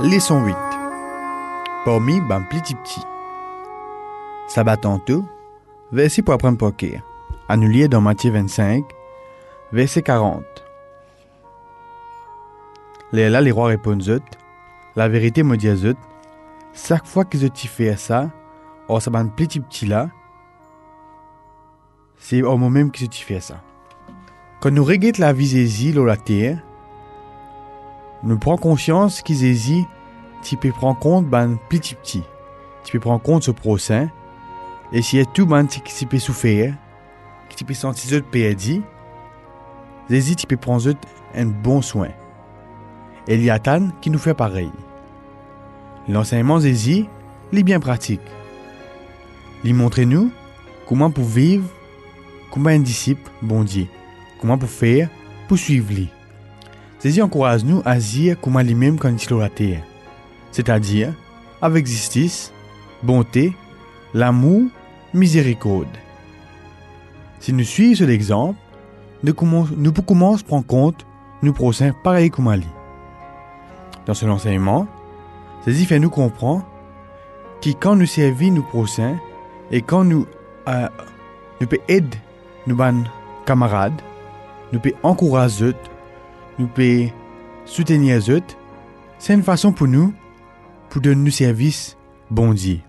Leçon 8 Parmi ben petit petit. Sabbat tout, verset pour apprendre poker. Annulé dans Matthieu 25, verset 40. Les là, les rois répondent La vérité me dit chaque fois je t'y fais ça, ça ben petit petit là, c'est au moment je t'y fais ça. Quand nous regardons la vie de la terre, nous prenons conscience qu'ils Jésus, tu peux prendre compte ben petit petit. Tu peux compte ce procès. Et si tout ben tu peux souffrir, que tu peux sentir de perdu, Jésus tu peux prendre un bon soin. Et il y a tant qui nous fait pareil. L'enseignement Jésus, il est bien pratique. Il montre nous comment pour vivre comme un disciple bon comment pour faire pour suivre lui. Jésus encourage nous à agir comme lui-même quand il la terre, c'est-à-dire avec justice, bonté, l'amour, miséricorde. Si nous suivons cet exemple, nous, nous pouvons prendre compte nous prochains pareil comme Ali. Dans ce enseignement, Jésus fait nous comprendre que quand nous servons nos prochains et quand nous, euh, nous pouvons aider nos camarades, nous pouvons encourager nous pouvons soutenir les autres, c'est une façon pour nous pour donner nous service bon Dieu.